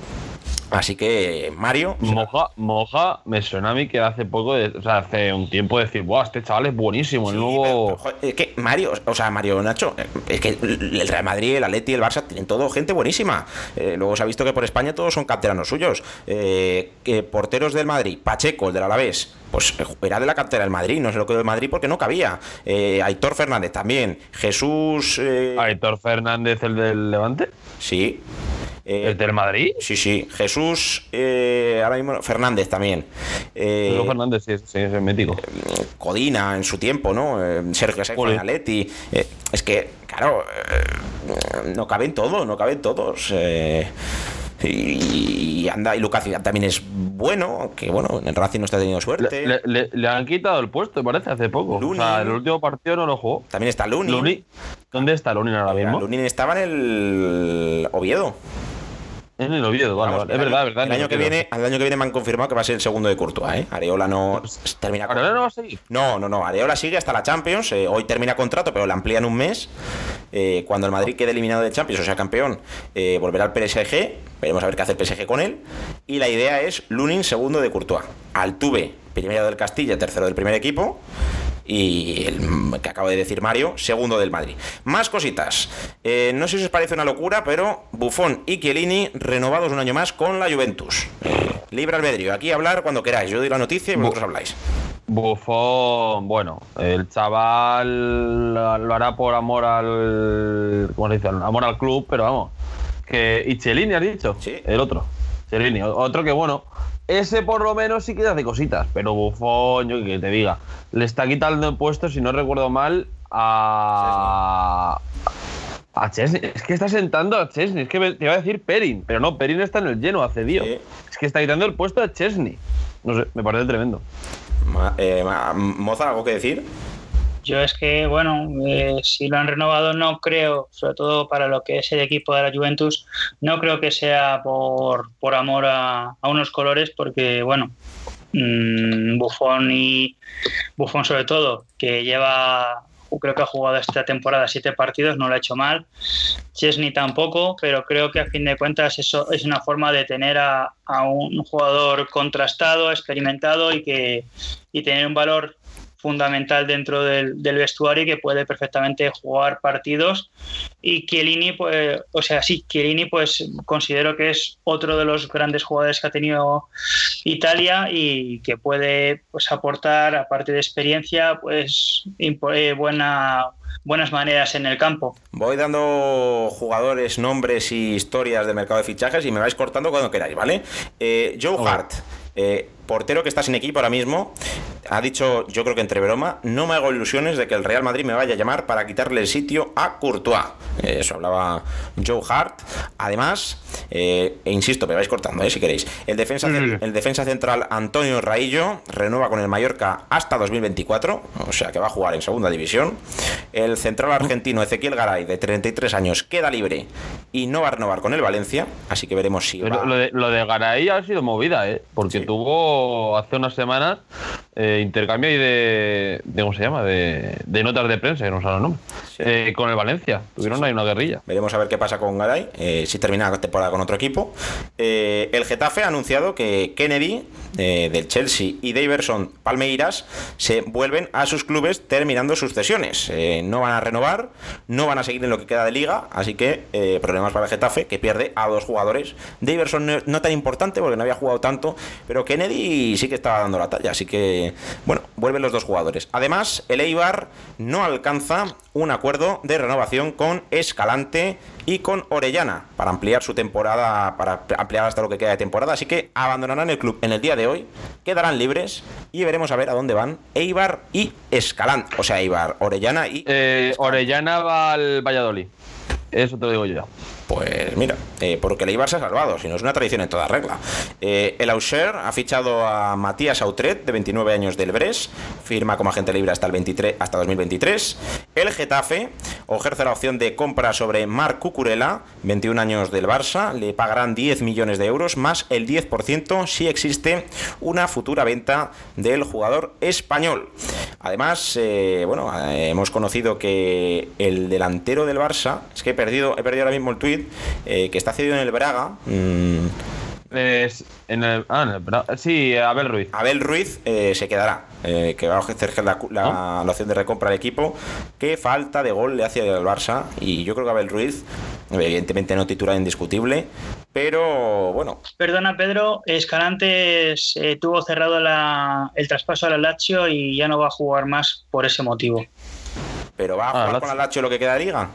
Speaker 2: Así que Mario.
Speaker 3: Moja, Moja me suena a mí que hace poco, de- o sea, hace un tiempo decir, Buah, este chaval es buenísimo, el
Speaker 2: Sí,
Speaker 3: nuevo.
Speaker 2: pero, es que Mario, o sea, Mario Nacho, eh, es que el Real Madrid, el Atleti, el Barça tienen todo gente buenísima. Eh, luego se ha visto que por España todos son canteranos suyos. Eh, porteros del Madrid, Pacheco, el del Alavés, pues eh, era de la cantera del Madrid, no se lo quedó del Madrid porque no cabía. Eh, Aitor Fernández también, Jesús,
Speaker 3: Aitor Fernández, el del Levante,
Speaker 2: sí. Eh,
Speaker 3: el del Madrid.
Speaker 2: Sí, sí. Jesús, eh, ahora mismo Fernández también. Eh,
Speaker 3: Jesús Fernández, sí, sí, es mítico.
Speaker 2: Codina en su tiempo, ¿no? Eh, Sergio Atleti. Eh, es que, claro, eh, no caben todos, no caben todos. eh, y, anda, y Lucas también es bueno, aunque bueno, en el Racing no está teniendo suerte.
Speaker 3: Le, le- le han quitado el puesto, parece, hace poco.
Speaker 2: Lunin.
Speaker 3: O sea, el último partido no lo jugó.
Speaker 2: También está Lunin.
Speaker 3: Lunin. ¿Dónde está Lunin ahora mismo?
Speaker 2: Lunin estaba en el Oviedo.
Speaker 3: En el Oviedo, vale,
Speaker 2: Vamos,
Speaker 3: vale. Es verdad,
Speaker 2: año-
Speaker 3: es verdad.
Speaker 2: El año que viene, el año que viene me han confirmado que va a ser el segundo de Courtois, ¿eh? Areola no termina con-
Speaker 3: ¿Ahora no va a seguir?
Speaker 2: No, no, no. Areola sigue hasta la Champions. eh, hoy termina contrato, pero la amplían un mes. Eh, cuando el Madrid quede eliminado de Champions, o sea, campeón, eh, volverá al PSG. Veremos a ver qué hace el PSG con él. Y la idea es Lunin, segundo de Courtois. Altuve, primero del Castilla, tercero del primer equipo. Y el que acabo de decir Mario, segundo del Madrid. Más cositas. Eh, no sé si os parece una locura, pero Buffon y Chiellini renovados un año más con la Juventus. Libre albedrío. Aquí hablar cuando queráis. Yo doy la noticia y vosotros habláis.
Speaker 3: Buffon, bueno, el chaval lo hará por amor al. ¿Cómo se dice? Amor al club, pero vamos. Que, y Chelini, has dicho.
Speaker 2: Sí.
Speaker 3: El otro. Chelini, otro que bueno. Ese por lo menos sí que hace cositas, pero Buffon, yo que te diga, le está quitando puestos, si no recuerdo mal, a. A Chesney. Es que está sentando a Chesney. Es que te iba a decir Perin, pero no, Perin está en el lleno, hace Dios.
Speaker 2: Sí.
Speaker 3: Es que está quitando el puesto a Chesney. No sé, me parece tremendo.
Speaker 2: Eh, ma- Moza, ¿algo que decir?
Speaker 4: Yo es que, bueno, eh, si lo han renovado no creo, sobre todo para lo que es el equipo de la Juventus, no creo que sea por, por amor a, unos colores, porque, bueno, mm, Buffon y Buffon sobre todo, que lleva, creo que ha jugado esta temporada siete partidos, no lo ha hecho mal. Chesney tampoco, pero creo que a fin de cuentas eso es una forma de tener a, a un jugador contrastado, experimentado y que y tener un valor fundamental dentro del, del vestuario y que puede perfectamente jugar partidos. Y Chiellini pues o sea sí Chiellini pues considero que es otro de los grandes jugadores que ha tenido Italia y que puede pues aportar aparte de experiencia pues eh, buena buenas maneras en el campo.
Speaker 2: Voy dando jugadores, nombres y historias del mercado de fichajes y me vais cortando cuando queráis, ¿vale? Eh, Joe Hart, eh, portero que está sin equipo ahora mismo, ha dicho, yo creo que entre broma, no me hago ilusiones de que el Real Madrid me vaya a llamar para quitarle el sitio a Courtois. Eh, eso hablaba Joe Hart. Además, eh, e insisto, me vais cortando, eh, si queréis. El defensa, el defensa central Antonio Raillo renueva con el Mallorca hasta 2024, o sea que va a jugar en segunda división. El central argentino Ezequiel Garay, de 33 años, queda libre y no va a renovar con el Valencia, así que veremos si
Speaker 3: Pero
Speaker 2: va.
Speaker 3: lo de, lo de Garay ha sido movida, ¿eh? Porque
Speaker 2: Sí.
Speaker 3: tuvo hace unas semanas eh, intercambio ahí de, de. ¿Cómo se llama? De, de notas de prensa, que no sé el nombre. Eh, con el Valencia. Tuvieron ahí una guerrilla.
Speaker 2: Veremos a ver qué pasa con Garay, eh, si termina la temporada con otro equipo. Eh, el Getafe ha anunciado que Kennedy, eh, del Chelsea, y Daverson Palmeiras se vuelven a sus clubes terminando sus cesiones. No van a renovar, no van a seguir en lo que queda de liga, así que problemas para el Getafe, que pierde a dos jugadores. Daverson no, no tan importante porque no había jugado tanto, pero Kennedy sí que estaba dando la talla, así que, bueno, vuelven los dos jugadores. Además, el Eibar no alcanza un acuerdo de renovación con Escalante y con Orellana para ampliar su temporada, para ampliar hasta lo que queda de temporada. Así que abandonarán el club en el día de hoy, quedarán libres y veremos a ver a dónde van Eibar y Escalante. O sea, Eibar, Orellana y.
Speaker 3: Eh, Orellana va al Valladolid. Eso te lo digo yo ya.
Speaker 2: Pues mira, eh, porque el Eibar se ha salvado, si no es una tradición en toda regla. Eh, el Auxerre ha fichado a Matías Autret, de 29 años del Bres, firma como agente libre hasta el 23, hasta 2023. El Getafe ejerce la opción de compra sobre Marc Cucurella, 21 años del Barça, le pagarán 10 millones de euros más el 10% si existe una futura venta del jugador español. Además, eh, bueno, hemos conocido que el delantero del Barça, es que he perdido, he perdido ahora mismo el tuit, eh, que está cedido en el Braga. mm,
Speaker 3: Es en el, ah, en el Bra- sí, Abel Ruiz.
Speaker 2: Abel Ruiz eh, se quedará, eh, que va a ejercer la, la- la opción de recompra al equipo. Qué falta de gol le hace al Barça. Y yo creo que Abel Ruiz, evidentemente no titular indiscutible, pero bueno,
Speaker 4: Perdona, Pedro, Escalantes eh, tuvo cerrado la- el traspaso al Lazio y ya no va a jugar más por ese motivo.
Speaker 2: pero va a
Speaker 3: Ah,
Speaker 2: jugar con la Lazio lo que queda de liga.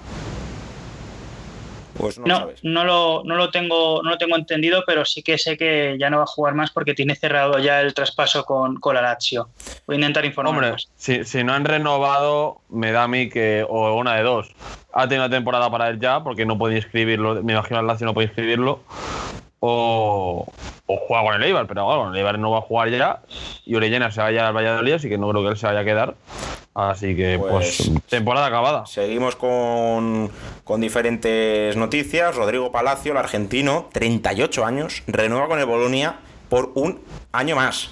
Speaker 2: Pues no, lo
Speaker 4: No,
Speaker 2: sabes.
Speaker 4: no lo, no lo tengo, no lo tengo entendido, pero sí que sé que ya no va a jugar más porque tiene cerrado ya el traspaso con, con la Lazio. Voy a intentar informar
Speaker 3: Hombre, si, si no han renovado, me da a mí que, o una de dos, ha tenido una temporada para él ya, porque no puede inscribirlo, me imagino el Lazio no puede inscribirlo, o, o juega con el Eibar, pero bueno, el Eibar no va a jugar ya, y Orellana se vaya al Valladolid, así que no creo que él se vaya a quedar. Así que, pues,
Speaker 2: Pues-
Speaker 3: temporada acabada.
Speaker 2: Seguimos con, con diferentes noticias. Rodrigo Palacio, el argentino, 38 años, renueva con el Bolonia por un año más.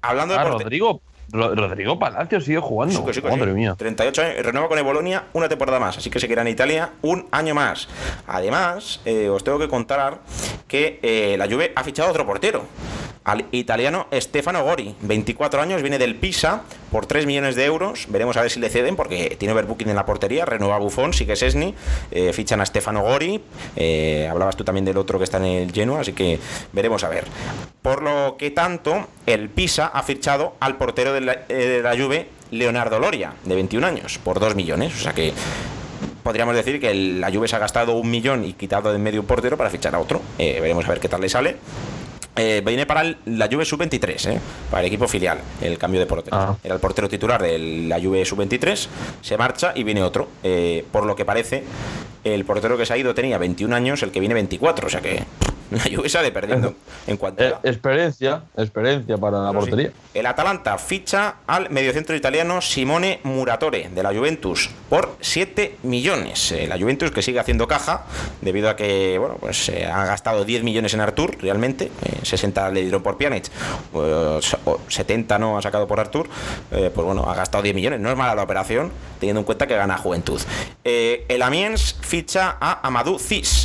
Speaker 2: Hablando de
Speaker 3: Ah, Rodrigo, Ro- Rodrigo Palacio sigue jugando.
Speaker 2: Sí, sí,
Speaker 3: Madre
Speaker 2: sí.
Speaker 3: mía.
Speaker 2: 38 años, renueva con el Bolonia una temporada más, así que seguirá en Italia un año más. Además, eh, os tengo que contar que eh, la Juve ha fichado otro portero, al italiano Stefano Gori, 24 años, viene del Pisa por 3 millones de euros. Veremos a ver si le ceden porque tiene overbooking en la portería, renueva Buffon, sí que es Esni, eh, fichan a Stefano Gori. eh, hablabas tú también del otro que está en el Genoa, así que veremos a ver. Por lo que tanto, el Pisa ha fichado al portero de la, eh, Juve, Leonardo Loria, de 21 años, por 2 millones. O sea que podríamos decir que la Juve se ha gastado un millón y quitado de medio un portero para fichar a otro. Eh, veremos a ver qué tal le sale. Eh, viene para el- la Juve sub-23, eh, para el equipo filial, el cambio de portero.
Speaker 3: Ah.
Speaker 2: Era el portero titular de la Juve sub-23, se marcha y viene otro. Eh, por lo que parece, el portero que se ha ido tenía 21 años, el que viene 24, o sea que la Juve sale perdiendo en cuanto a...
Speaker 3: Eh, experiencia, experiencia para la
Speaker 2: sí.
Speaker 3: portería.
Speaker 2: El Atalanta ficha al mediocentro italiano Simone Muratore de la Juventus por 7 millones. Eh, la Juventus que sigue haciendo caja debido a que bueno, pues se ha gastado 10 millones en Artur realmente. Eh, 60 le dieron por Pjanic, pues, o 70 no ha sacado por Artur. Eh, pues bueno, ha gastado 10 millones. No es mala la operación teniendo en cuenta que gana Juventud. El Amiens ficha a Amadou Cis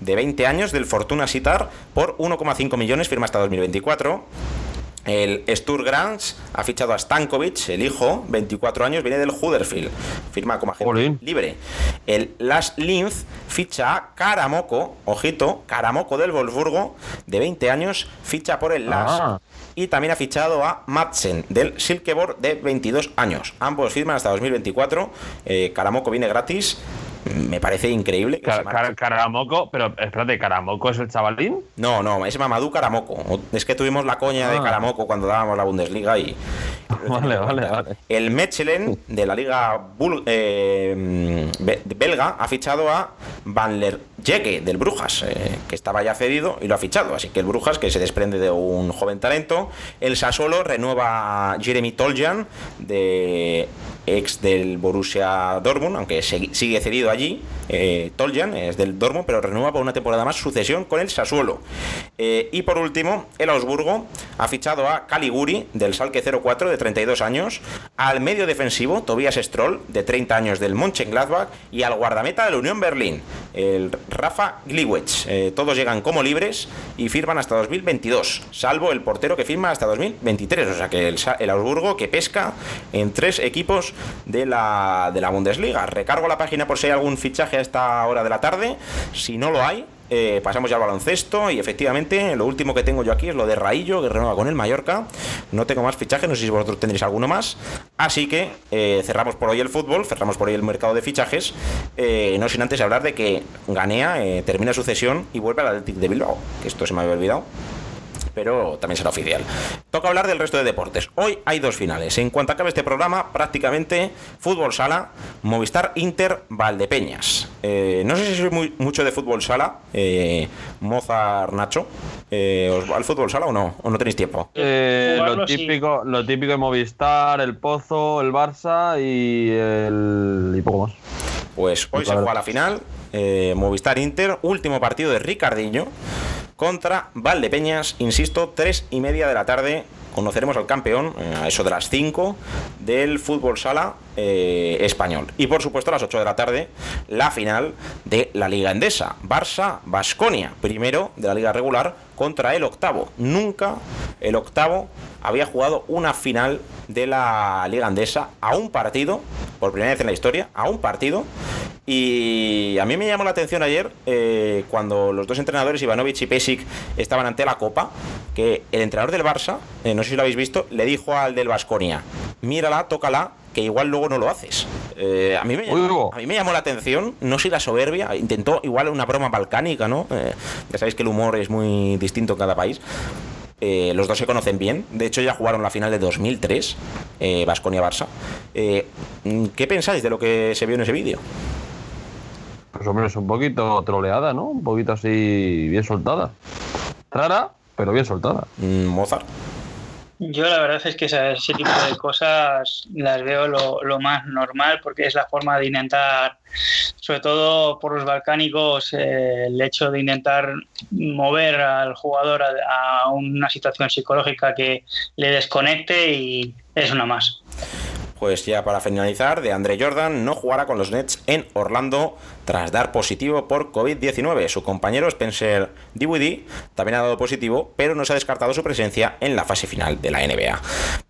Speaker 2: de 20 años del Fortuna Sitar por 1,5 millones, firma hasta 2024. El Stur Grange ha fichado a Stankovic, el hijo, 24 años, viene del Huddersfield, firma como agente libre. El Las Linz ficha a Karamoko, ojito, Karamoko del Wolfsburgo, de 20 años, ficha por el Las.
Speaker 3: Ah.
Speaker 2: Y también ha fichado a Madsen del Silkeborg de 22 años. Ambos firman hasta 2024. Eh, Karamoko viene gratis. Me parece increíble. que
Speaker 3: Car-. Car- Caramoco, pero espérate, ¿Caramoco es el chavalín?
Speaker 2: No, no, es Mamadou Karamoko. Es que tuvimos la coña de
Speaker 3: Ah.
Speaker 2: Karamoko cuando dábamos la Bundesliga y.
Speaker 3: Vale, vale, vale.
Speaker 2: El Mechelen de la liga bul- eh, be- belga ha fichado a Van Lerjeke del Brujas, eh, que estaba ya cedido y lo ha fichado. Así que el Brujas, que se desprende de un joven talento. El Sassuolo renueva a Jeremy Toljan, de ex del Borussia Dortmund, aunque sigue cedido allí. Eh, Toljan es del Dortmund, pero renueva por una temporada más su cesión con el Sassuolo. Eh, y por último, el Augsburgo ha fichado a Caliguri del Salque 04 de 32 años, al medio defensivo Tobias Stroll de 30 años del Mönchengladbach y al guardameta de la Unión Berlín, el Rafa Gliwitz. Eh, todos llegan como libres y firman hasta 2022, salvo el portero que firma hasta 2023. O sea que el, el Augsburgo que pesca en tres equipos de la, de la Bundesliga. Recargo la página por si hay algún fichaje a esta hora de la tarde. Si no lo hay, eh, pasamos ya al baloncesto y efectivamente lo último que tengo yo aquí es lo de Raillo, que renueva con el Mallorca. No tengo más fichajes, no sé si vosotros tendréis alguno más. Así que eh, cerramos por hoy el fútbol, cerramos por hoy el mercado de fichajes, eh, no sin antes hablar de que Ganea eh, termina su cesión y vuelve al Athletic de Bilbao, que esto se me había olvidado pero también será oficial. Toca hablar del resto de deportes. Hoy hay dos finales. En cuanto acabe este programa, prácticamente fútbol sala, Movistar Inter Valdepeñas. Eh, no sé si soy muy, mucho de fútbol sala, eh, Mozart Nacho. Eh, ¿Os va al fútbol sala o no? ¿O no tenéis tiempo?
Speaker 3: Eh, lo, típico, lo típico de Movistar, el Pozo, el Barça y el. y poco más.
Speaker 2: Pues hoy se juega la final. eh, Movistar Inter, último partido de Ricardinho contra Valdepeñas, insisto, tres y media de la tarde. Conoceremos al campeón eh, a eso de las 5 del fútbol sala eh, español. Y por supuesto a las 8 de la tarde, la final de la Liga Endesa. Barça-Basconia, primero de la Liga regular contra el octavo. Nunca el octavo había jugado una final de la Liga Andesa a un partido, por primera vez en la historia, a un partido. Y a mí me llamó la atención ayer eh, cuando los dos entrenadores, Ivanovic y Pesic, estaban ante la Copa, que el entrenador del Barça, eh, no sé si lo habéis visto, le dijo al del Basconia, mírala, tócala, que igual luego no lo haces. Eh, a, mí me llamó, a mí me llamó la atención, no sé la soberbia, intentó igual una broma balcánica, ¿no? Eh, ya sabéis que el humor es muy distinto en cada país. Eh, los dos se conocen bien. De hecho, ya jugaron la final de 2003, Vasconia-Barça. Eh, ¿Qué pensáis de lo que se vio en ese vídeo?
Speaker 3: Pues hombre, es un poquito troleada, ¿no? Un poquito así bien soltada. Rara, pero bien soltada.
Speaker 2: Mm, Mozart.
Speaker 4: Yo la verdad es que esa- ese tipo de cosas las veo lo, lo más normal porque es la forma de intentar, sobre todo por los balcánicos, eh, el hecho de intentar mover al jugador a, a una situación psicológica que le desconecte y es una más.
Speaker 2: Pues ya para finalizar, de Andre Jordan no jugará con los Nets en Orlando tras dar positivo por COVID-19. Su compañero Spencer Dinwiddie también ha dado positivo, pero no se ha descartado su presencia en la fase final de la NBA.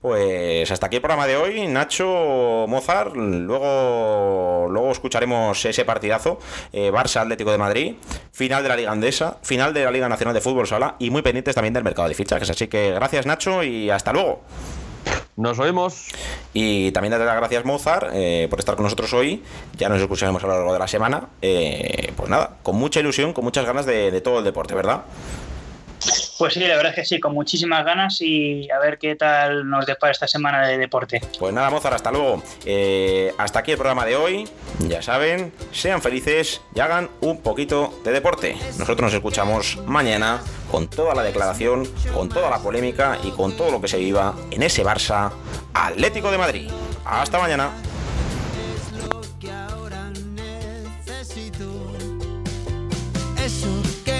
Speaker 2: Pues hasta aquí el programa de hoy. Nacho Mozart, luego, luego escucharemos ese partidazo. eh, Barça Atlético de Madrid, final de la Liga Andesa, final de la Liga Nacional de Fútbol Sala y muy pendientes también del mercado de fichajes. Así que gracias Nacho y hasta luego.
Speaker 3: Nos oímos.
Speaker 2: Y también darte las gracias, Mozart, eh, por estar con nosotros hoy. Ya nos escucharemos a lo largo de la semana. Eh, pues nada, con mucha ilusión, con muchas ganas de, de todo el deporte, ¿verdad?
Speaker 4: Pues sí, la verdad es que sí, con muchísimas ganas y a ver qué tal nos depara esta semana de deporte.
Speaker 2: Pues nada, Mozart, hasta luego. Eh, hasta aquí el programa de hoy. Ya saben, sean felices y hagan un poquito de deporte. Nosotros nos escuchamos mañana con toda la declaración, con toda la polémica y con todo lo que se viva en ese Barça Atlético de Madrid. Hasta mañana.
Speaker 6: Eso que